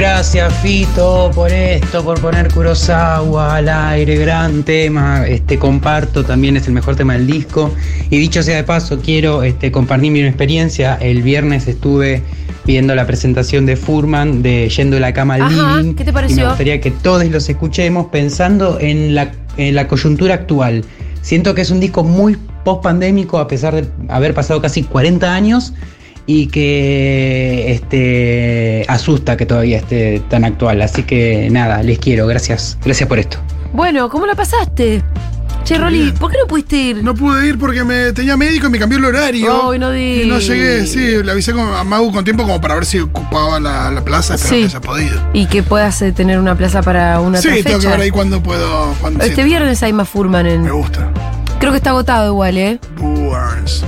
Gracias Fito por esto, por poner Kurosawa al aire, gran tema, este comparto, también es el mejor tema del disco. Y dicho sea de paso, quiero este, compartir mi experiencia. El viernes estuve viendo la presentación de Furman de Yendo de la cama al Ajá, living. ¿qué te Y pareció? me gustaría que todos los escuchemos pensando en la, en la coyuntura actual. Siento que es un disco muy post pandémico a pesar de haber pasado casi 40 años y que este asusta que todavía esté tan actual. Así que nada, les quiero, gracias, gracias por esto. Bueno, ¿cómo la pasaste? Che, Rolly, ¿por qué no pudiste ir? No pude ir porque me tenía médico y me cambió el horario. Ay, no Y no llegué, sí, le avisé con- a Mau con tiempo como para ver si ocupaba la, la plaza, espero Sí. que haya podido. Y que puedas eh, tener una plaza para una Sí, otra tengo que ver ahí cuando puedo. Cuando, Este sí, viernes hay más Furman en. Me gusta. Creo que está agotado igual, ¿eh? Burns.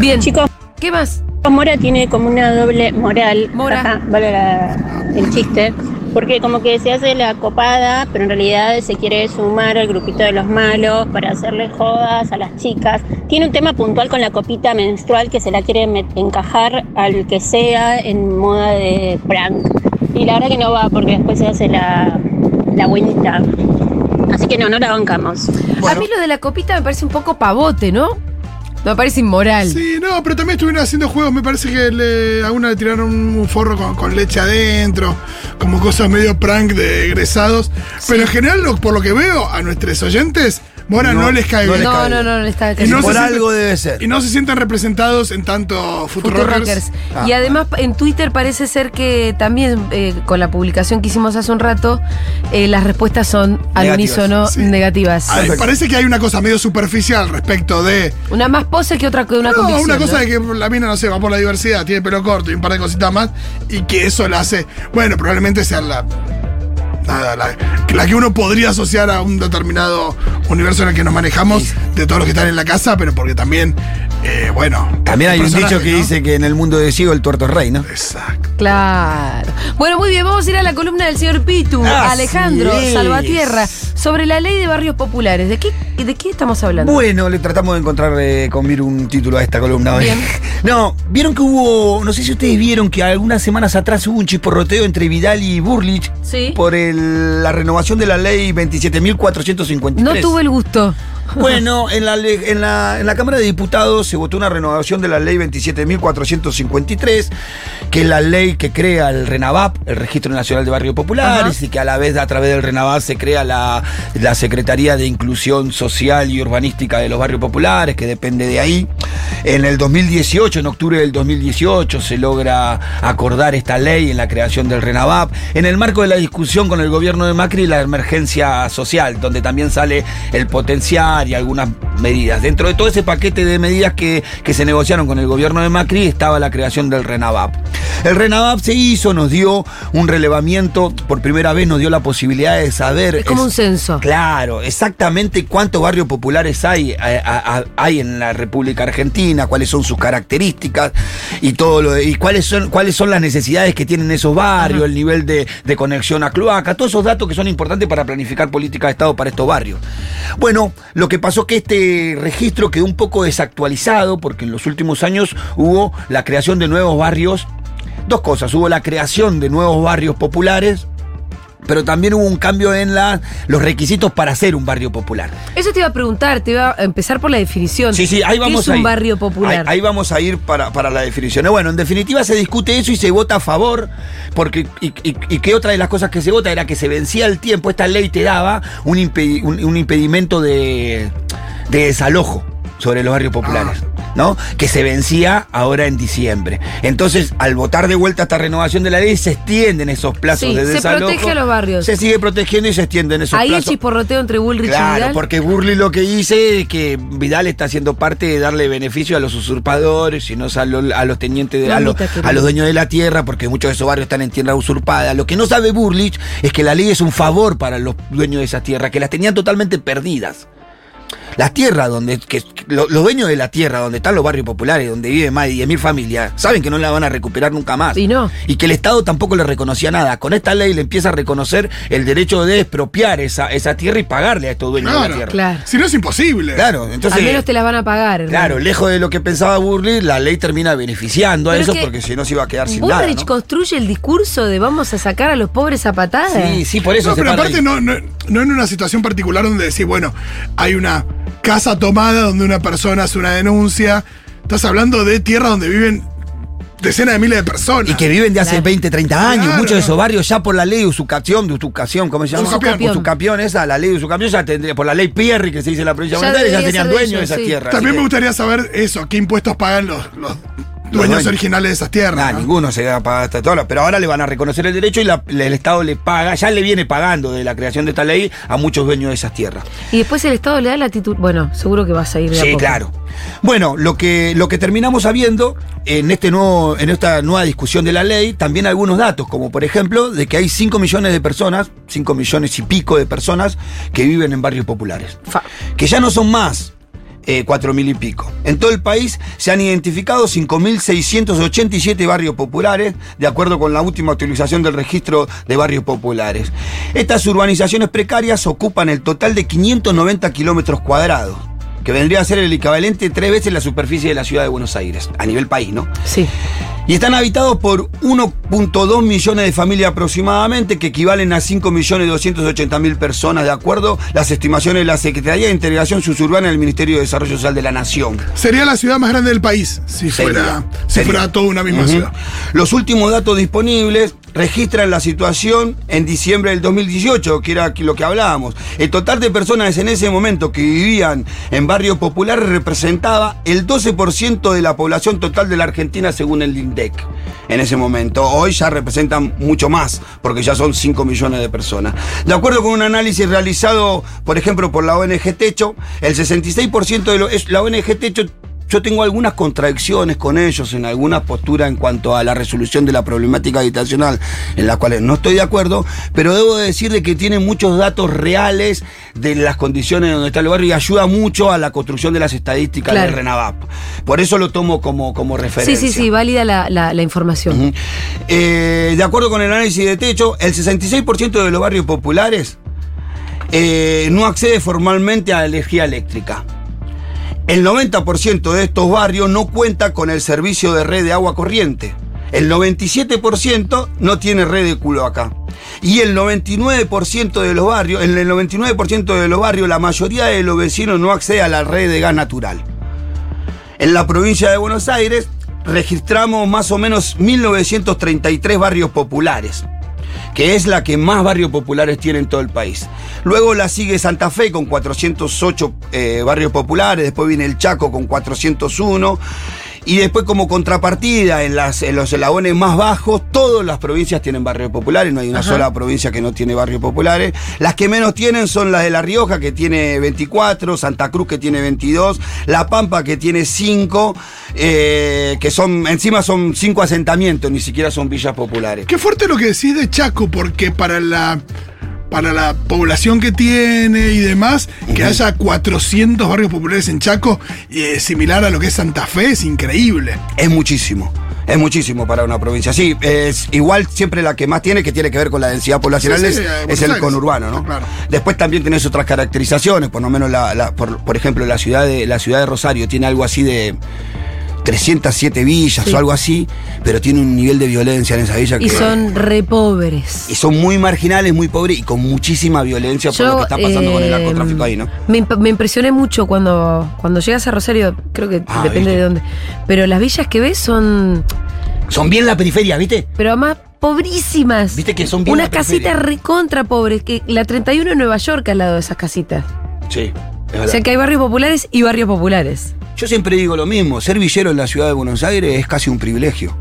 Bien. Chicos, ¿Qué más? Mora tiene como una doble moral. Mora. Ajá, vale la- el chiste. Porque como que se hace la copada, pero en realidad se quiere sumar al grupito de los malos para hacerle jodas a las chicas. Tiene un tema puntual con la copita menstrual que se la quiere encajar al que sea en moda de prank. Y la verdad que no va porque después se hace la, la buenita. Así que no, no la bancamos. A mí lo de la copita me parece un poco pavote, ¿no? Me parece inmoral. Sí, no, pero también estuvieron haciendo juegos. Me parece que le- a una le tiraron un forro con, con leche adentro, como cosas medio prank de egresados. Pero en general, lo- por lo que veo, a nuestros oyentes, Mora no, No, les cae no bien. les No, cae no, bien. no, no está Y no Por algo debe ser. Y no se sienten representados en tanto Futurockers. Futurockers. Ah, y además en Twitter parece ser que también eh, con la publicación que hicimos hace un rato, eh, las respuestas son al unísono Sí. negativas. Ay, parece que hay una cosa medio superficial respecto de. Una más pose que otra que una no, una cosa ¿no? de que la mina, no sé, va por la diversidad, tiene pelo corto y un par de cositas más, y que eso la hace. Bueno, probablemente sea la. Nada, la, la que uno podría asociar a un determinado universo en el que nos manejamos, de todos los que están en la casa, pero porque también, eh, bueno. También hay un dicho que ¿no? dice que en el mundo de ciego el tuerto es rey, ¿no? Exacto. Claro. Bueno, muy bien, vamos a ir a la columna del señor Pitu, Así Alejandro es. Salvatierra, sobre la ley de barrios populares. ¿De qué, de qué estamos hablando? Bueno, le tratamos de encontrar eh, con Mir un título a esta columna hoy. Bien. No, vieron que hubo, no sé si ustedes vieron que algunas semanas atrás hubo un chisporroteo entre Vidal y Burlich Sí. por el- la renovación de la ley 27.453. No tuve el gusto. Bueno, en la, en, la, en la Cámara de Diputados se votó una renovación de la ley 27.453, que es la ley que crea el RENAVAP, el Registro Nacional de Barrios Populares, Ajá. y que a la vez a través del RENAVAP se crea la, la Secretaría de Inclusión Social y Urbanística de los Barrios Populares, que depende de ahí. En el 2018, en octubre del 2018, se logra acordar esta ley en la creación del RENAVAP, en el marco de la discusión con el gobierno de Macri y la emergencia social, donde también sale el potenciar y algunas medidas. Dentro de todo ese paquete de medidas que, que se negociaron con el gobierno de Macri estaba la creación del RENAVAP. El RENAVAP se hizo, nos dio un relevamiento, por primera vez nos dio la posibilidad de saber... Es como un censo. Claro, exactamente cuántos barrios populares hay, eh, hay en la República Argentina, cuáles son sus características y todo lo de- y cuáles son, cuáles son las necesidades que tienen esos barrios, el nivel de, de conexión a cloaca, todos esos datos que son importantes para planificar políticas de Estado para estos barrios. Bueno, lo que pasó que este registro quedó un poco desactualizado porque en los últimos años hubo la creación de nuevos barrios. Dos cosas, hubo la creación de nuevos barrios populares, pero también hubo un cambio en la- los requisitos para ser un barrio popular. Eso te iba a preguntar, te iba a empezar por la definición. Sí, sí, ahí ¿Qué vamos es a un barrio popular? Ahí, ahí vamos a ir para, para la definición. Bueno, en definitiva se discute eso y se vota a favor, porque y, y- y que otra de las cosas que se vota era que se vencía el tiempo, esta ley te daba un, impedi- un- un impedimento de, de desalojo sobre los barrios populares. ¿no? Que se vencía ahora en diciembre. Entonces, al votar de vuelta esta renovación de la ley, se extienden esos plazos Sí, de se desalojo. protege a los barrios. Se sigue protegiendo y se extienden esos Ahí el plazos. chisporroteo entre Bullrich y Claro, Vidal. porque Burley lo que dice es que Vidal está haciendo parte de darle beneficio a los usurpadores y no a los, a los tenientes, de, a, a los dueños de la tierra, porque muchos de esos barrios están en tierra usurpada. Lo que no sabe Burlich es que la ley es un favor para los dueños de esas tierras, que las tenían totalmente perdidas. Las tierras donde, que, lo- los dueños de la tierra, donde están los barrios populares, donde viven más de 10.000 familias, saben que no la van a recuperar nunca más. Y no. Y que el Estado tampoco le reconocía nada. Con esta ley le empieza a reconocer el derecho de expropiar esa, esa tierra y pagarle a estos dueños de la tierra. Claro. Si no es imposible. Claro, entonces. Al menos te las van a pagar. hermano. Claro, lejos de lo que pensaba Burley, la ley termina beneficiando a eso que porque si no se iba a quedar sin nada. ¿no? construye el discurso de vamos a sacar a los pobres a patadas. Sí, sí, por eso No, se pero aparte no, no, no en una situación particular donde decís, bueno, hay una casa tomada donde una persona hace una denuncia. Estás hablando de tierra donde viven decenas de miles de personas. Y que viven de hace Claro. 20, 30 años. Claro. Muchos de esos barrios ya por la ley de usucación, de usucación, ¿cómo se llama? Usucapión. Usucapión, esa, la ley de usucapión ya tendría, por la ley Pierri que se dice en la provincia de Buenos Aires, ya tenían ser de sí. tierras. También me gustaría saber eso, qué impuestos pagan los, los dueños originales de esas tierras. Nah, ¿no? ninguno se va a pagar hasta todo, pero ahora le van a reconocer el derecho y la- el Estado le paga, ya le viene pagando de la creación de esta ley a muchos dueños de esas tierras. Y después el Estado le da la titul... Bueno, seguro que vas a ir de a Sí, poco. claro. Bueno, lo que, lo que terminamos sabiendo en, este nuevo, en esta nueva discusión de la ley, también algunos datos, como por ejemplo de que hay 5 millones de personas, 5 millones y pico de personas que viven en barrios populares. Fa. Que ya no son más eh, 4 mil y pico. En todo el país se han identificado 5.687 barrios populares, de acuerdo con la última actualización del registro de barrios populares. Estas urbanizaciones precarias ocupan el total de 590 kilómetros cuadrados, que vendría a ser el equivalente tres veces la superficie de la ciudad de Buenos Aires, a nivel país, ¿no? Sí. Y están habitados por 1.2 millones de familias aproximadamente, que equivalen a 5.280.000 personas, de acuerdo a las estimaciones de la Secretaría de Integración Suburbana del Ministerio de Desarrollo Social de la Nación. Sería la ciudad más grande del país si Sería, fuera, si sería. fuera toda una misma ciudad. Los últimos datos disponibles registran la situación en diciembre del 2018, que era lo que hablábamos. El total de personas en ese momento que vivían en barrios populares representaba el 12% de la población total de la Argentina según el INDEC. En ese momento, hoy ya representan mucho más, porque ya son 5 millones de personas. De acuerdo con un análisis realizado, por ejemplo, por la ONG Techo, el 66% de lo, es, la ONG Techo yo tengo algunas contradicciones con ellos en alguna postura en cuanto a la resolución de la problemática habitacional, en las cuales no estoy de acuerdo, pero debo decir de que tienen muchos datos reales de las condiciones donde está el barrio y ayuda mucho a la construcción de las estadísticas Claro. del RENAVAP. Por eso lo tomo como, como Sí, referencia. sí, sí, válida la, la- la información. Eh, de acuerdo con el análisis de techo, el 66% de los barrios populares eh, no accede formalmente a la energía eléctrica. El 90% de estos barrios no cuenta con el servicio de red de agua corriente. El 97% no tiene red de culo acá. Y el 99% de los barrios, en el 99% de los barrios, la mayoría de los vecinos no accede a la red de gas natural. En la provincia de Buenos Aires registramos más o menos 1933 barrios populares, que es la que más barrios populares tiene en todo el país. Luego la sigue Santa Fe con 408 eh, barrios populares, después viene el Chaco con 401. Y después como contrapartida, en, las, en los eslabones más bajos, todas las provincias tienen barrios populares, no hay una Ajá. sola provincia que no tiene barrios populares. Las que menos tienen son las de La Rioja, que tiene 24, Santa Cruz, que tiene 22, La Pampa, que tiene 5, eh, que son, encima son 5 asentamientos, ni siquiera son villas populares. Qué fuerte lo que decís de Chaco, porque para la, para la población que tiene y demás, que haya 400 barrios populares en Chaco, eh, similar a lo que es Santa Fe, es increíble. Es muchísimo. Es muchísimo para una provincia. Sí, es igual siempre la que más tiene, que tiene que ver con la densidad poblacional, Sí, sí, es, eh, es el conurbano, ¿no? Claro. Después también tenés otras caracterizaciones, por lo menos la, la- por, por ejemplo, la ciudad de la ciudad de Rosario tiene algo así de 307 villas Sí. o algo así, pero tiene un nivel de violencia en esa villa que Y son re pobres. y son muy marginales, muy pobres y con muchísima violencia por lo que está pasando con el eh, narcotráfico ahí, ¿no? Me, imp- me impresioné mucho cuando, cuando llegas a Rosario, creo que Ah, depende ¿viste? de dónde. Pero las villas que ves son. Son bien la periferia, ¿viste? Pero además pobrísimas. Viste que son bien Unas casitas recontra pobres. Que la 31 en Nueva York al lado de esas casitas. Sí. es O sea que hay barrios populares y barrios populares. Yo siempre digo lo mismo, ser villero en la ciudad de Buenos Aires es casi un privilegio.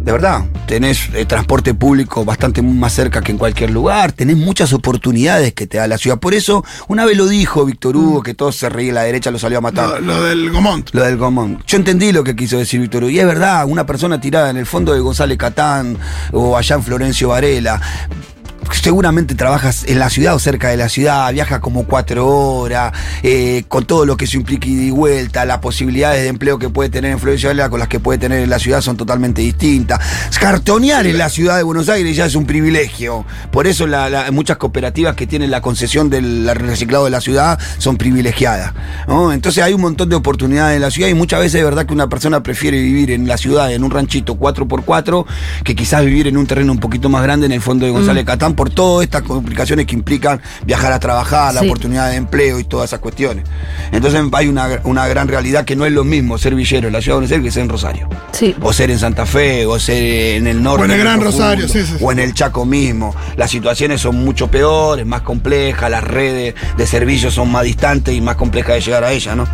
De verdad, tenés eh, transporte público bastante más cerca que en cualquier lugar, tenés muchas oportunidades que te da la ciudad. Por eso, una vez lo dijo Víctor Hugo, que todos se reían, la derecha lo salió a matar. lo del Gomont. Lo del Gomón. Yo entendí lo que quiso decir Víctor Hugo. Y es verdad, una persona tirada en el fondo de González Catán o allá en Florencio Varela. Seguramente trabajas en la ciudad o cerca de la ciudad, viajas como cuatro horas, eh, con todo lo que eso implica ida y vuelta, las posibilidades de empleo que puede tener en Florencio Varela con las que puede tener en la ciudad son totalmente distintas. Cartonear en la ciudad de Buenos Aires ya es un privilegio. Por eso la- la- muchas cooperativas que tienen la concesión del reciclado de la ciudad son privilegiadas. ¿no? Entonces hay un montón de oportunidades en la ciudad y muchas veces es verdad que una persona prefiere vivir en la ciudad, en un ranchito 4x4, que quizás vivir en un terreno un poquito más grande en el fondo de González Catán por todas estas complicaciones que implican viajar a trabajar, la Sí. oportunidad de empleo y todas esas cuestiones. Entonces hay una, una gran realidad que no es lo mismo ser villero en la ciudad de Buenos Aires que ser en Rosario. Sí. O ser en Santa Fe, o ser en el norte. O en el Gran Rosario, sí, sí, sí. O en el Chaco mismo. Las situaciones son mucho peores, más complejas, las redes de servicios son más distantes y más complejas de llegar a ellas, ¿no?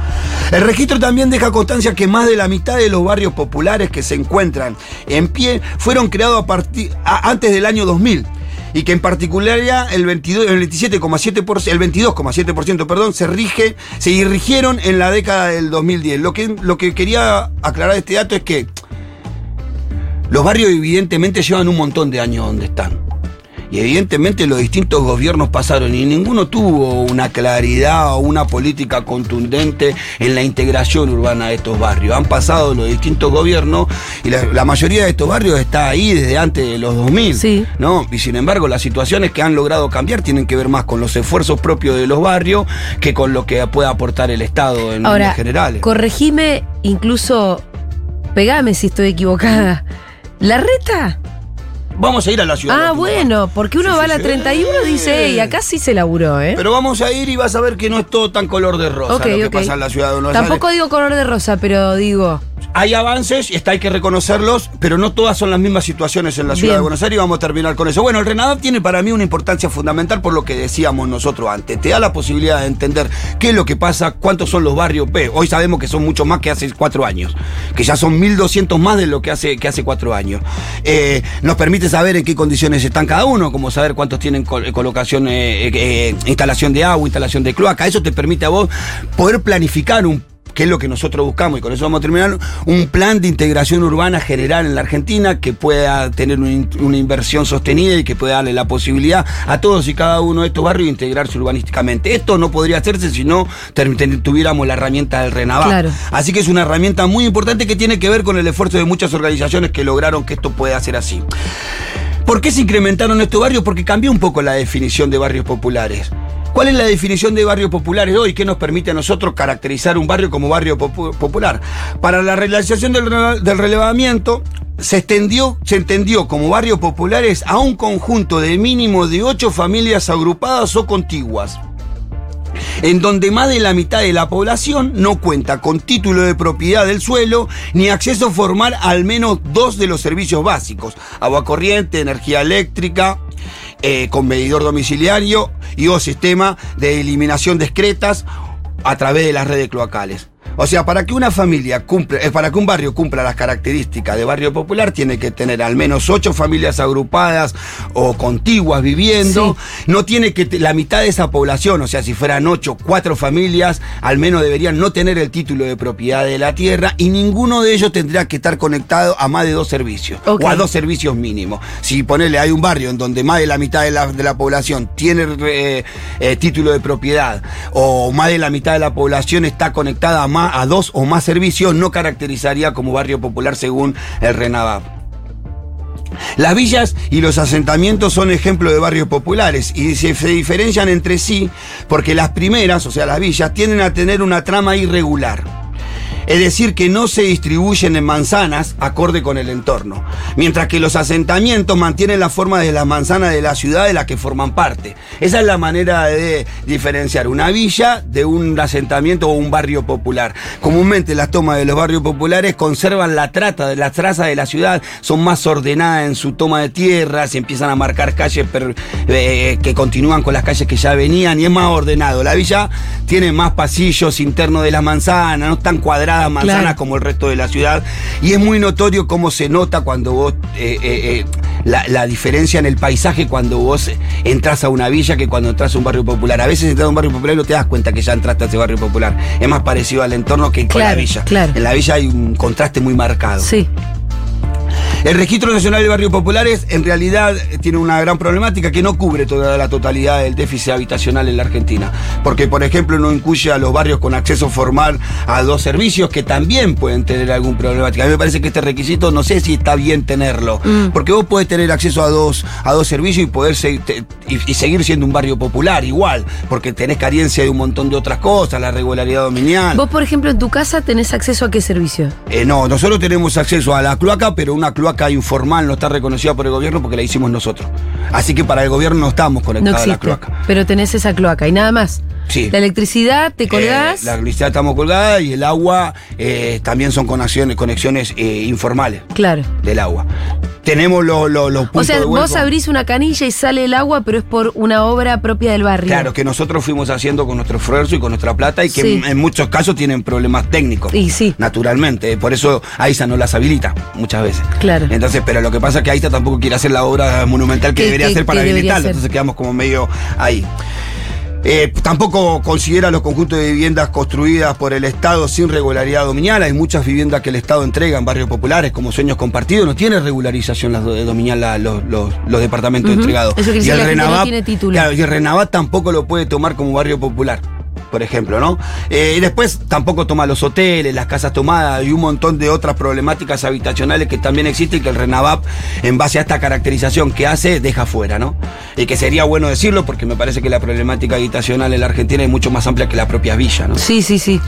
El registro también deja constancia que más de la mitad de los barrios populares que se encuentran en pie fueron creados a partir, a- antes del año 2000 y que en particular ya el 22, el 27,7%, el 22,7%, perdón, se rige, se irrigieron en la década del 2010. Lo que, lo que quería aclarar de este dato es que los barrios evidentemente llevan un montón de años donde están. Y evidentemente los distintos gobiernos pasaron y ninguno tuvo una claridad o una política contundente en la integración urbana de estos barrios. Han pasado los distintos gobiernos y la, la mayoría de estos barrios está ahí desde antes de los 2000. Sí. ¿no? Y sin embargo, las situaciones que han logrado cambiar tienen que ver más con los esfuerzos propios de los barrios que con lo que pueda aportar el Estado en Ahora, líneas generales. corregime, incluso pegame si estoy equivocada. ¿La reta? Vamos a ir a la ciudad. Ah, bueno, porque uno Sí, va a la sí. 31 y dice, hey, acá sí se laburó, ¿eh? Pero vamos a ir y vas a ver que no es todo tan color de rosa Ok, lo que pasa en la ciudad de Buenos Aires. Tampoco digo color de rosa, pero digo, Hay avances y está, hay que reconocerlos, pero no todas son las mismas situaciones en la ciudad Bien. de Buenos Aires y vamos a terminar con eso. Bueno, el RENADAP tiene para mí una importancia fundamental por lo que decíamos nosotros antes. Te da la posibilidad de entender qué es lo que pasa, cuántos son los barrios P. Hoy sabemos que son mucho más que hace cuatro años, que ya son 1.200 más de lo que hace, que hace cuatro años. Eh, nos permite saber en qué condiciones están cada uno, como saber cuántos tienen col- colocación, eh, eh, instalación de agua, instalación de cloaca. Eso te permite a vos poder planificar un que es lo que nosotros buscamos, y con eso vamos a terminar, un plan de integración urbana general en la Argentina que pueda tener una, in- una inversión sostenida y que pueda darle la posibilidad a todos y cada uno de estos barrios de integrarse urbanísticamente. Esto no podría hacerse si no tuviéramos la herramienta del. Claro. Así que es una herramienta muy importante que tiene que ver con el esfuerzo de muchas organizaciones que lograron que esto pueda ser así. ¿Por qué se incrementaron estos barrios? Porque cambió un poco la definición de barrios populares. ¿Cuál es la definición de barrios populares hoy? ¿Qué nos permite a nosotros caracterizar un barrio como barrio popu- popular? Para la realización del, del relevamiento, se, extendió, se entendió como barrios populares a un conjunto de mínimo de ocho familias agrupadas o contiguas en donde más de la mitad de la población no cuenta con título de propiedad del suelo ni acceso formal a al menos dos de los servicios básicos, agua corriente, energía eléctrica, eh, con medidor domiciliario y o sistema de eliminación discretas a través de las redes cloacales. O sea, para que una familia cumpla, eh, para que un barrio cumpla las características de barrio popular, tiene que tener al menos ocho familias agrupadas o contiguas viviendo. No tiene que la mitad de esa población, o sea, si fueran ocho, cuatro familias, al menos deberían no tener el título de propiedad de la tierra y ninguno de ellos tendría que estar conectado a más de dos servicios o a dos servicios mínimos. Si ponele, hay un barrio en donde más de la mitad de la, de la población tiene eh, eh, título de propiedad o más de la mitad de la población está conectada a, a dos o más servicios, no caracterizaría como barrio popular según el RENAVAP. Las villas y los asentamientos son ejemplos de barrios populares y se, se diferencian entre sí porque las primeras, o sea, las villas, tienden a tener una trama irregular. Es decir, que no se distribuyen en manzanas acorde con el entorno. Mientras que los asentamientos mantienen la forma de las manzanas de la ciudad de la que forman parte. Esa es la manera de diferenciar una villa de un asentamiento o un barrio popular. Comúnmente las tomas de los barrios populares conservan la trata de las trazas de la ciudad, son más ordenadas en su toma de tierra, se empiezan a marcar calles eh, que continúan con las calles que ya venían y es más ordenado. La villa tiene más pasillos internos de las manzanas, no tan cuadradas manzanas Claro. como el resto de la ciudad. Y es muy notorio cómo se nota cuando vos, eh, eh, eh, la, la diferencia en el paisaje cuando vos entras a una villa que cuando entras a un barrio popular. A veces entras a un barrio popular y no te das cuenta que ya entraste a ese barrio popular. Es más parecido al entorno que con la Claro, villa. claro. En la villa hay un contraste muy marcado. sí. El Registro Nacional de Barrios Populares en realidad tiene una gran problemática que no cubre toda la totalidad del déficit habitacional en la Argentina. Porque, por ejemplo, no incluye a los barrios con acceso formal a dos servicios que también pueden tener algún problemática. A mí me parece que este requisito no sé si está bien tenerlo. Mm. Porque vos podés tener acceso a dos, a dos servicios y poder se- te- y, y seguir siendo un barrio popular igual. Porque tenés carencia de un montón de otras cosas, la regularidad dominial. Vos, por ejemplo, en tu casa tenés acceso a qué servicio? Eh, no, nosotros tenemos acceso a la cloaca, pero una cloaca informal no está reconocida por el gobierno porque la hicimos nosotros. Así que para el gobierno no estamos No conectados a la cloaca. Pero tenés esa cloaca y nada más. Sí. La electricidad, te colgás. Eh, la electricidad estamos colgada y el agua eh, también son conexiones, conexiones eh, informales Claro. del agua. Tenemos los, los, los puntos O sea, de vos abrís una canilla y sale el agua, pero es por una obra propia del barrio. Claro, que nosotros fuimos haciendo con nuestro esfuerzo y con nuestra plata y que Sí. en, en muchos casos tienen problemas técnicos. Y sí. Naturalmente. Por eso AISA no las habilita muchas veces. Claro. Entonces, pero lo que pasa es que AISA tampoco quiere hacer la obra monumental que, Que- debería que- hacer para hacer. Entonces quedamos como medio ahí. Eh, tampoco considera los conjuntos de viviendas construidas por el Estado sin regularidad dominial. Hay muchas viviendas que el Estado entrega en barrios populares como sueños compartidos. No tiene regularización las de dominial la- los, los- los departamentos entregados. Eso no tiene título. claro, y el Renavat tampoco lo puede tomar como barrio popular. Por ejemplo, ¿no? Eh, y después tampoco toma los hoteles, las casas tomadas y un montón de otras problemáticas habitacionales que también existen y que el Renavap, en base a esta caracterización que hace, deja fuera, ¿no? Y que sería bueno decirlo porque me parece que la problemática habitacional en la Argentina es mucho más amplia que la propia villa, ¿no? Sí, sí, sí.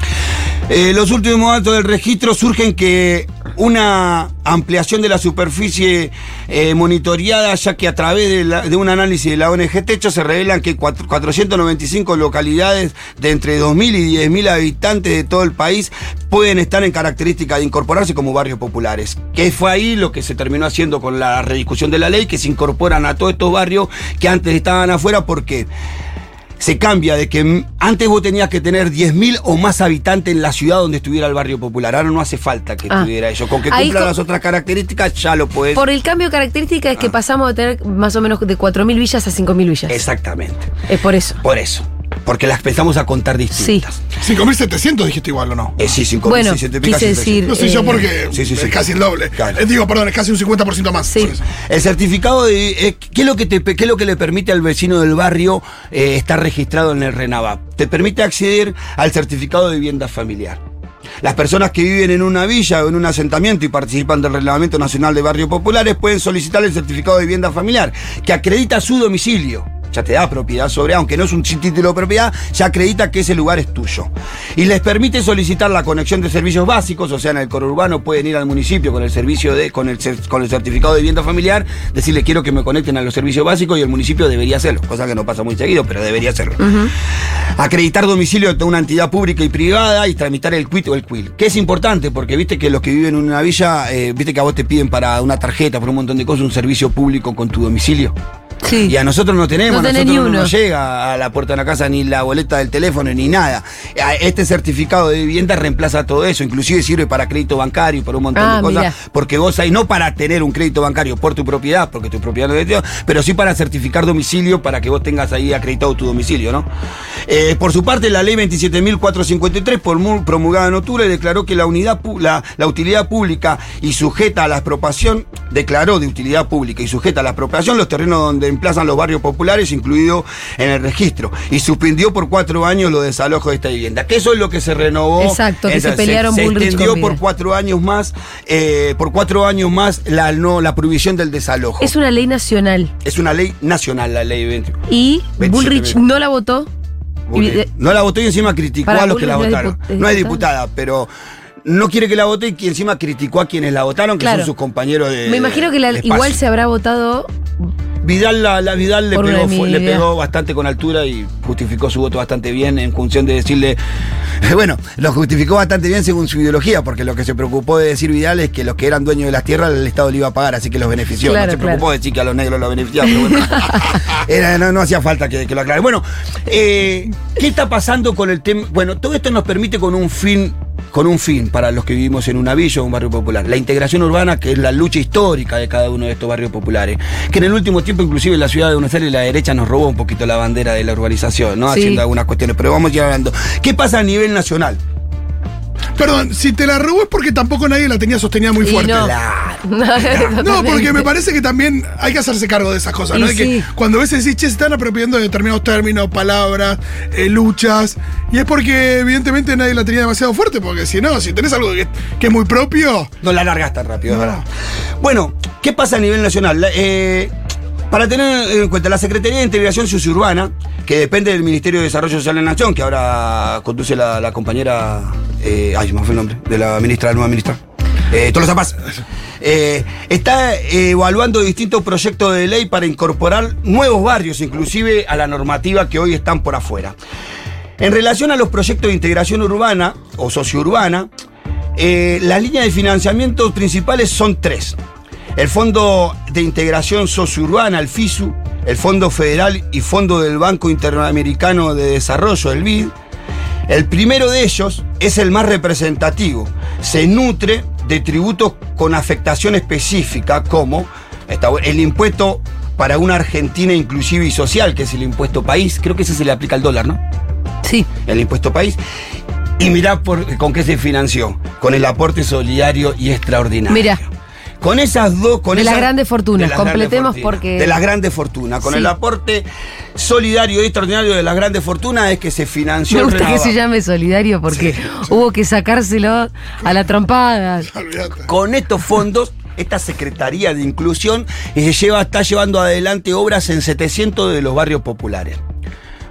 Eh, los últimos datos del registro surgen que una ampliación de la superficie eh, monitoreada, ya que a través de, la- de un análisis de la ONG Techo se revelan que cuatro- 495 localidades de entre 2.000 y 10.000 habitantes de todo el país pueden estar en característica de incorporarse como barrios populares. Que fue ahí lo que se terminó haciendo con la rediscusión de la ley, que se incorporan a todos estos barrios que antes estaban afuera porque se cambia de que antes vos tenías que tener 10.000 o más habitantes en la ciudad donde estuviera el barrio popular. Ahora no hace falta que Ah. estuviera eso. Con que cumpla co- las otras características ya lo puedes. Por el cambio de característica es que pasamos de tener más o menos de 4.000 villas a 5.000 villas. Exactamente. Es por eso. Por eso. Porque las empezamos a contar distintas. 5.700 dijiste igual o no. Eh, sí, 5.000, Bueno, sí, quise sí, sí, sí. decir- No sé yo eh, porque Sí, sí, sí. es casi el doble. Claro. Eh, digo, perdón, es casi un 50% más. Sí. El certificado de. eh, ¿qué, es lo que te, ¿Qué es lo que le permite al vecino del barrio eh, estar registrado en el RENAVAP? Te permite acceder al certificado de vivienda familiar. Las personas que viven en una villa o en un asentamiento y participan del Reglamento Nacional de Barrios Populares pueden solicitar el certificado de vivienda familiar, que acredita su domicilio. Ya te da propiedad sobre, aunque no es un título de propiedad, ya acredita que ese lugar es tuyo. Y les permite solicitar la conexión de servicios básicos, o sea, en el conurbano pueden ir al municipio con el servicio de, con el, con el certificado de vivienda familiar, decirle quiero que me conecten a los servicios básicos y el municipio debería hacerlo, cosa que no pasa muy seguido, pero debería hacerlo. Acreditar domicilio de una entidad pública y privada y tramitar el quit o el quil. Que es importante porque viste que los que viven en una villa, eh, viste que a vos te piden para una tarjeta, por un montón de cosas, un servicio público con tu domicilio. Sí. Y a nosotros no tenemos, No a nosotros ni no nos llega a la puerta de la casa ni la boleta del teléfono ni nada. Este certificado de vivienda reemplaza todo eso, inclusive sirve para crédito bancario por un montón Ah, de cosas, mirá. porque vos ahí no para tener un crédito bancario por tu propiedad, porque tu propiedad no es de Dios, pero sí para certificar domicilio para que vos tengas ahí acreditado tu domicilio, ¿no? Eh, por su parte, la ley 27.453, por mu- promulgada en octubre, declaró que la unidad la, la utilidad pública y sujeta a la expropiación, declaró de utilidad pública y sujeta a la expropiación los terrenos donde emplazan los barrios populares, incluido en el registro, y suspendió por cuatro años los desalojos de esta vivienda. Que eso es lo que se renovó. Exacto, que se pelearon se, Bullrich extendió con por Vidal. cuatro años más, eh, por cuatro años más la, no, la prohibición del desalojo. Es una ley nacional. Es una ley nacional, la ley 20. Y 27 Bullrich no la votó. Bullrich. Y- No la votó y encima criticó Para a los que la votaron. es no es diputada. pero no quiere que la vote y encima criticó a quienes la votaron, que Claro. son sus compañeros de. Me imagino que la- igual se habrá votado. Vidal, la, la Vidal le pegó, le bastante con altura y justificó su voto bastante bien en función de decirle. Bueno, lo justificó bastante bien según su ideología, porque lo que se preocupó de decir Vidal es que los que eran dueños de las tierras el Estado le iba a pagar, así que los benefició. Claro, no se preocupó claro. de decir que a los negros los beneficiaba, pero bueno. Era- no, no hacía falta que, que lo aclare. Bueno, eh, ¿qué está pasando con el tema? Bueno, todo esto nos permite con un fin con un fin para los que vivimos en una villa o un barrio popular. La integración urbana, que es la lucha histórica de cada uno de estos barrios populares. Que en el último tiempo, inclusive en la ciudad de Buenos Aires, la derecha nos robó un poquito la bandera de la urbanización, ¿no? Sí. Haciendo algunas cuestiones. Pero vamos a ir hablando. ¿Qué pasa a nivel nacional? Perdón, si te la robó es porque tampoco nadie la tenía sostenida muy Y fuerte. no. Claro. No, porque me parece que también hay que hacerse cargo de esas cosas, ¿no? De que sí. cuando a veces decís, che, se están apropiando de determinados términos, palabras, eh, luchas, y es porque evidentemente nadie la tenía demasiado fuerte, porque si no, si tenés algo que, que es muy propio, No la largas tan rápido, es No. verdad. Bueno, ¿qué pasa a nivel nacional? Eh, para tener en cuenta, la Secretaría de Integración Sociurbana, que depende del Ministerio de Desarrollo Social de la Nación, que ahora conduce la, compañera. eh, ay, me fue el nombre, de la ministra, la nueva ministra. Eh, Tolosa Paz. Eh, está evaluando distintos proyectos de ley para incorporar nuevos barrios, inclusive a la normativa que hoy están por afuera. En relación a los proyectos de integración urbana o sociourbana, eh, las líneas de financiamiento principales son tres. El Fondo de Integración Sociourbana, el FISU, el Fondo Federal y Fondo del Banco Interamericano de Desarrollo, el BID. El primero de ellos es el más representativo. Se nutre de tributos con afectación específica como el impuesto para una Argentina inclusiva y social, que es el impuesto país. Creo que ese se le aplica al dólar, ¿no? Sí. el impuesto país. Y mirá por- con qué se financió, con el aporte solidario y extraordinario. Mira. Con esas dos, con De las grandes fortunas, grandes completemos fortunas, porque- De las grandes fortunas. Con Sí. el aporte solidario y extraordinario de las grandes fortunas es que se financió Me el gusta que se llame solidario porque hubo que sacárselo a la trompada. Con estos fondos, esta Secretaría de Inclusión eh, lleva, está llevando adelante obras en 700 de los barrios populares.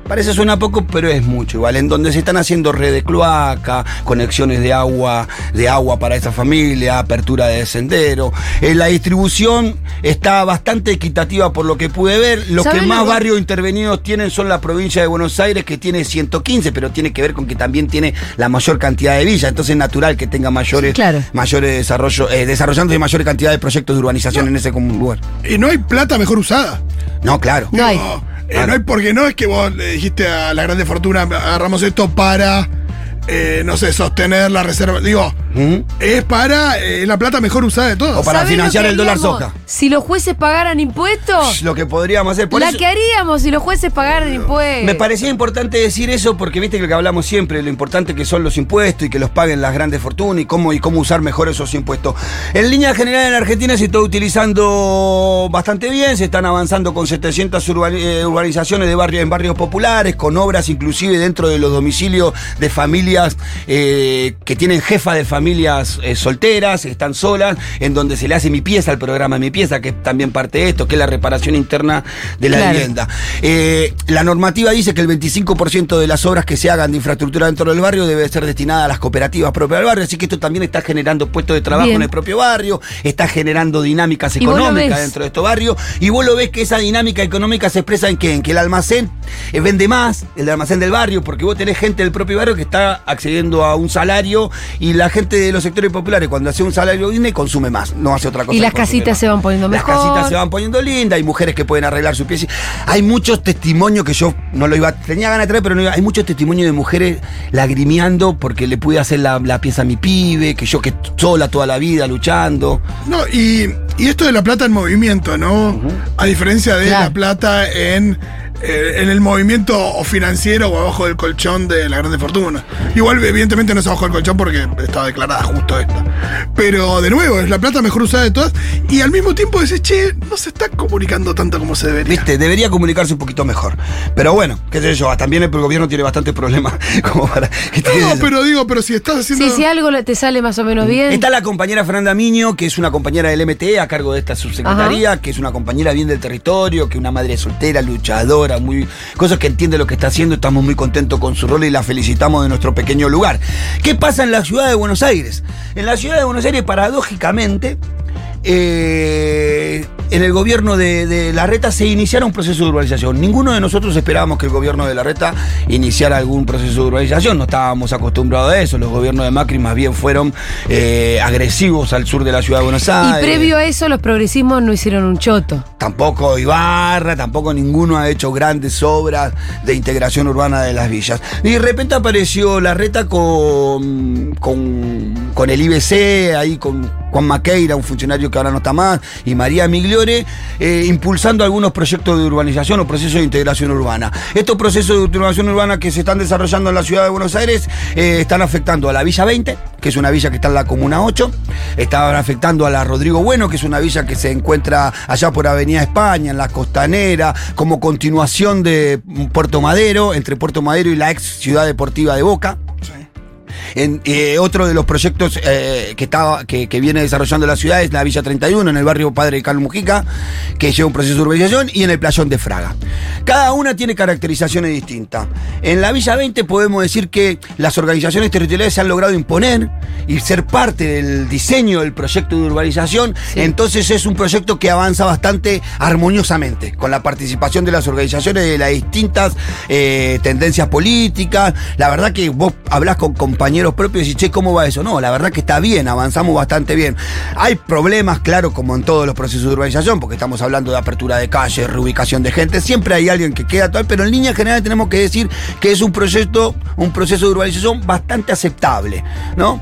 Parece suena poco, pero es mucho igual. En donde se están haciendo red de cloaca, conexiones de agua, de agua para esa familia, apertura de sendero. Eh, la distribución está bastante equitativa por lo que pude ver. Los que ¿Saben más lo- barrios intervenidos tienen son la provincia de Buenos Aires, que tiene 115, pero tiene que ver con que también tiene la mayor cantidad de villas. Entonces es natural que tenga mayores, Claro. mayores desarrollo, eh, desarrollándose mayor cantidad de proyectos de urbanización en ese común lugar. Y no hay plata mejor usada. No, claro. No hay. No, eh, no hay porque no es que vos le dijiste a la grande fortuna, agarramos esto para, eh, no sé, sostener la reserva. Digo, Ujú. es para eh, la plata mejor usada de todos. O para ¿Sabés lo financiar el dólar soja. Si los jueces pagaran impuestos, Lo que podríamos hacer. Por la eso- que haríamos si los jueces pagaran impuestos. Me parecía importante decir eso porque viste que lo que hablamos siempre, lo importante que son los impuestos y que los paguen las grandes fortunas y cómo, y cómo usar mejor esos impuestos. En línea general en Argentina se está utilizando bastante bien, se están avanzando con 700 urbani- eh, urbanizaciones de barrios en barrios populares, con obras inclusive dentro de los domicilios de familias eh, que tienen jefa de familias eh, solteras, están solas, en donde se le hace mi pieza al programa Mi Pieza, que es también parte de esto, que es la reparación interna de la Claro. vivienda. Eh, la normativa dice que el 25% de las obras que se hagan de infraestructura dentro del barrio debe ser destinada a las cooperativas propias del barrio, así que esto también está generando puestos de trabajo Bien. en el propio barrio, está generando dinámicas económicas dentro de estos barrios, y vos lo ves que esa dinámica económica se expresa en que, en que el almacén vende más, el almacén del barrio, porque vos tenés gente del propio barrio que está accediendo a un salario, y la gente de los sectores populares cuando hace un salario digno consume más, no hace otra cosa. Y las casitas más. se van poniendo Las mejor. casitas se van poniendo lindas, hay mujeres que pueden arreglar su pieza. Hay muchos testimonios que yo no lo iba, tenía ganas de traer, pero no iba. Hay muchos testimonios de mujeres lagrimeando porque le pude hacer la, la pieza a mi pibe, que yo que sola toda la vida luchando. No, y, y esto de la plata en movimiento, ¿no? A diferencia de Claro. la plata en, eh, en el movimiento o financiero o abajo del colchón de la grande fortuna. Igual, evidentemente, no es abajo del colchón porque estaba declarada justo esta. Pero de nuevo, es la plata mejor usada de todas. Y al mismo tiempo decís, che, no se está comunicando tanto como se debería. Viste, debería comunicarse un poquito mejor. Pero bueno, qué sé yo, también el gobierno tiene bastantes problemas como para. No, pero digo, pero si estás haciendo. Sí, si algo te sale más o menos bien. Está la compañera Fernanda Miño, que es una compañera del MTE a cargo de esta subsecretaría, que es una compañera bien del territorio, que es una madre soltera, luchadora, muy cosas que entiende lo que está haciendo. Estamos muy contentos con su rol y la felicitamos de nuestro pequeño lugar. ¿Qué pasa en la ciudad de Buenos Aires? En la ciudad de Buenos Aires, paradójicamente, eh, en el gobierno de, de Larreta se iniciara un proceso de urbanización. Ninguno de nosotros esperábamos que el gobierno de Larreta iniciara algún proceso de urbanización. No estábamos acostumbrados a eso. Los gobiernos de Macri más bien fueron eh, agresivos al sur de la ciudad de Buenos y Aires. previo a eso, los progresismos no hicieron un choto. Tampoco Ibarra, tampoco ninguno ha hecho grandes obras de integración urbana de las villas. Y de repente apareció la reta con, con, con el IBC, ahí con Juan Maqueira, un funcionario que ahora no está más, y María Migliore, eh, impulsando algunos proyectos de urbanización o procesos de integración urbana. Estos procesos de urbanización urbana que se están desarrollando en la ciudad de Buenos Aires eh, están afectando a la Villa 20, que es una villa que está en la Comuna 8, estaban afectando a la Rodrigo Bueno, que es una villa que se encuentra allá por Avenida España, en la Costanera, como continuación de Puerto Madero, entre Puerto Madero y la ex ciudad deportiva de Boca. En, eh, otro de los proyectos eh, que, estaba, que, que viene desarrollando la ciudad es la Villa 31, en el barrio Padre Carlos Mujica, que lleva un proceso de urbanización, y en el Playón de Fraga. Cada una tiene caracterizaciones distintas. En la Villa 20 podemos decir que las organizaciones territoriales se han logrado imponer y ser parte del diseño del proyecto de urbanización, entonces es un proyecto que avanza bastante armoniosamente, con la participación de las organizaciones de las distintas eh, tendencias políticas. La verdad que vos hablás con compañeros propios y che, ¿cómo va eso? No, la verdad que está bien, avanzamos bastante bien. Hay problemas, claro, como en todos los procesos de urbanización, porque estamos hablando de apertura de calles, reubicación de gente, siempre hay alguien que queda tal, pero en línea general tenemos que decir que es un proyecto, un proceso de urbanización bastante aceptable, ¿no?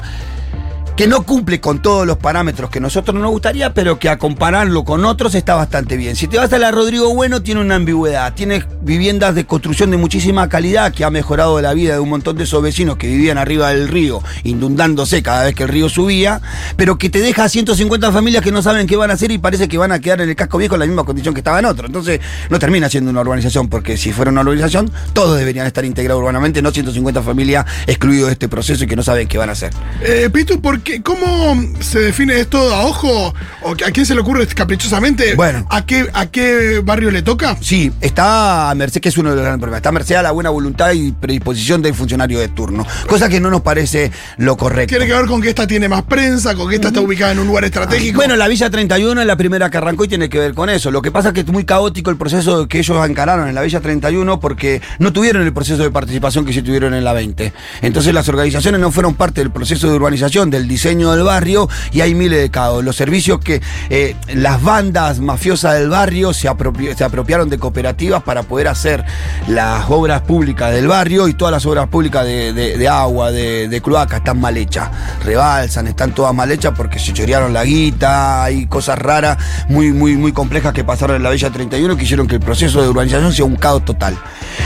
Que no cumple con todos los parámetros que nosotros nos gustaría, pero que a compararlo con otros está bastante bien. Si te vas a la Rodrigo Bueno, tiene una ambigüedad. Tiene viviendas de construcción de muchísima calidad que ha mejorado la vida de un montón de esos vecinos que vivían arriba del río, inundándose cada vez que el río subía, pero que te deja a 150 familias que no saben qué van a hacer y parece que van a quedar en el casco viejo en la misma condición que estaba en otro. Entonces, no termina siendo una urbanización, porque si fuera una urbanización, todos deberían estar integrados urbanamente, no 150 familias excluidos de este proceso y que no saben qué van a hacer. Eh, Pitu, ¿por qué- ¿cómo se define esto a ojo? ¿O a quién se le ocurre caprichosamente? Bueno. ¿A qué, ¿A qué barrio le toca? Sí, está a merced, que es uno de los grandes problemas, está a merced a la buena voluntad y predisposición del funcionario de turno, cosa que no nos parece lo correcto. Tiene que ver con que esta tiene más prensa, con que esta está ubicada en un lugar estratégico. Bueno, la Villa 31 es la primera que arrancó y tiene que ver con eso. Lo que pasa es que es muy caótico el proceso que ellos encararon en la Villa 31 porque no tuvieron el proceso de participación que sí tuvieron en la 20. Entonces las organizaciones no fueron parte del proceso de urbanización, del diseño del barrio y hay miles de caos. Los servicios que eh, las bandas mafiosas del barrio se, apropi- se apropiaron de cooperativas para poder hacer las obras públicas del barrio y todas las obras públicas de, agua, de, de cloaca, están mal hechas. Rebalsan, están todas mal hechas porque se chorearon la guita, hay cosas raras, muy, muy, muy complejas que pasaron en la Villa 31 que hicieron que el proceso de urbanización sea un caos total.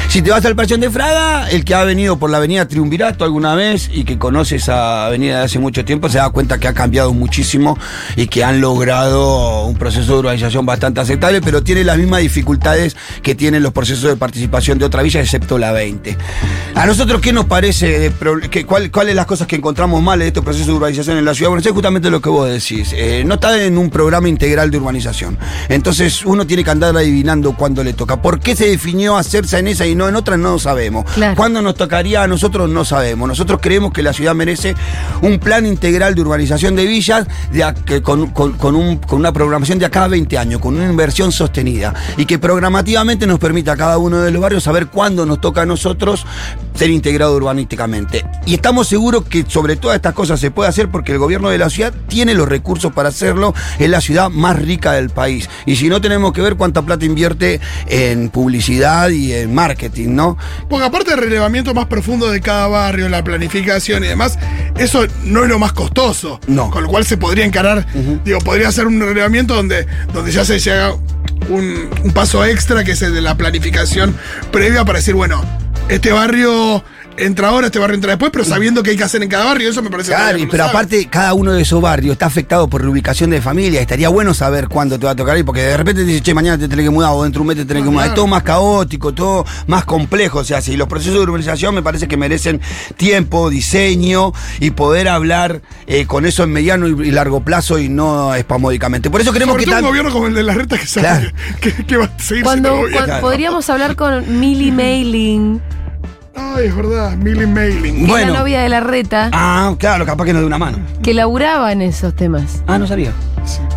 Si te vas al Pachón de Fraga, el que ha venido por la avenida Triunvirato alguna vez y que conoce esa avenida de hace mucho tiempo, se da cuenta que ha cambiado muchísimo y que han logrado un proceso de urbanización bastante aceptable, pero tiene las mismas dificultades que tienen los procesos de participación de otra villa, excepto la 20. A nosotros, ¿qué nos parece? de que- cuál- ¿Cuáles las cosas que encontramos mal en estos procesos de urbanización en la ciudad? Bueno, es justamente lo que vos decís. Eh, no está en un programa integral de urbanización. Entonces, uno tiene que andar adivinando cuándo le toca. ¿Por qué se definió hacerse en esa y no en otra? No lo sabemos. Claro. ¿Cuándo nos tocaría a nosotros? No sabemos. Nosotros creemos que la ciudad merece un plan integral de urbanización de villas con, con una programación de acá a 20 años, con una inversión sostenida. Y que programativamente nos permita a cada uno de los barrios saber cuándo nos toca a nosotros ser integrado urbanísticamente. Y estamos seguros que sobre todas estas cosas se puede hacer porque el gobierno de la ciudad tiene los recursos para hacerlo. Es la ciudad más rica del país. Y si no, tenemos que ver cuánta plata invierte en publicidad y en marketing, ¿no? Porque aparte del relevamiento más profundo de cada barrio, la planificación y demás, eso no es lo más costoso. No. Con lo cual se podría encarar, digo, podría ser un relevamiento donde, donde ya se llega un, un paso extra, que es el de la planificación previa para decir, bueno, este barrio entra ahora, este barrio entra después, pero sabiendo qué hay que hacer en cada barrio, eso me parece Claro, pero aparte, cada uno de esos barrios está afectado por reubicación de familia. Estaría bueno saber cuándo te va a tocar ir, porque de repente te dice, che, mañana te tenés que mudar o dentro de un mes te tenés que mudar. claro. Es todo más caótico, todo más complejo. O sea, si los procesos de urbanización me parece que merecen tiempo, diseño y poder hablar eh, con eso en mediano y, largo plazo y no espamódicamente. Por eso queremos Sobre que todo un tan- gobierno como el de la reta que sabe Claro. que, que va a seguir Cuando, siendo gobierno. cuando- podríamos hablar con Millie Mailing, Ay, es verdad, Millie Mailing. Bueno. es la novia de la reta, Ah, claro, capaz que nos dé una mano. que laburaba en esos temas. Ah, no sabía.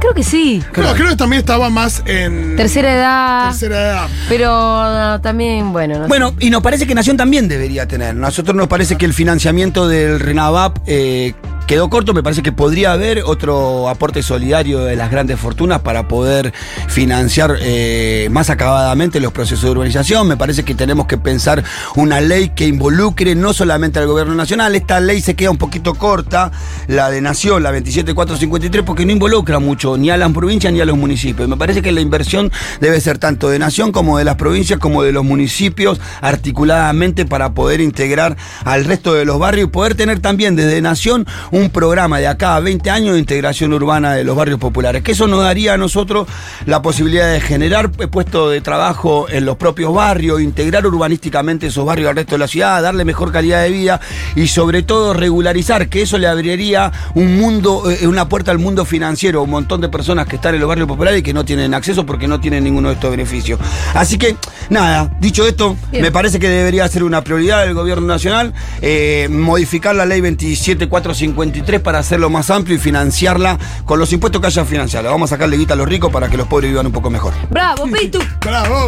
Creo que sí. Creo, creo que también estaba más en Tercera edad. tercera edad. Pero también, bueno, no sé. Bueno, y nos parece que Nación también debería tener. Nosotros nos parece que el financiamiento del RENAVAP, eh, quedó corto, me parece que podría haber otro aporte solidario de las grandes fortunas para poder financiar eh, más acabadamente los procesos de urbanización. Me parece que tenemos que pensar una ley que involucre no solamente al gobierno nacional, esta ley se queda un poquito corta, la de Nación, la 27453, porque no involucra mucho ni a las provincias ni a los municipios. Me parece que la inversión debe ser tanto de Nación como de las provincias como de los municipios articuladamente para poder integrar al resto de los barrios y poder tener también desde Nación un programa de acá a 20 años de integración urbana de los barrios populares, que eso nos daría a nosotros la posibilidad de generar puestos de trabajo en los propios barrios, integrar urbanísticamente esos barrios al resto de la ciudad, darle mejor calidad de vida y sobre todo regularizar, que eso le abriría un mundo, eh, una puerta al mundo financiero, un montón de personas que están en los barrios populares y que no tienen acceso porque no tienen ninguno de estos beneficios. Así que, nada, dicho esto, Bien. me parece que debería ser una prioridad del gobierno nacional eh, modificar la ley 27453 para hacerlo más amplio y financiarla con los impuestos que haya financiado. Vamos a sacarle guita a los ricos para que los pobres vivan un poco mejor. Bravo, Pitu. Bravo.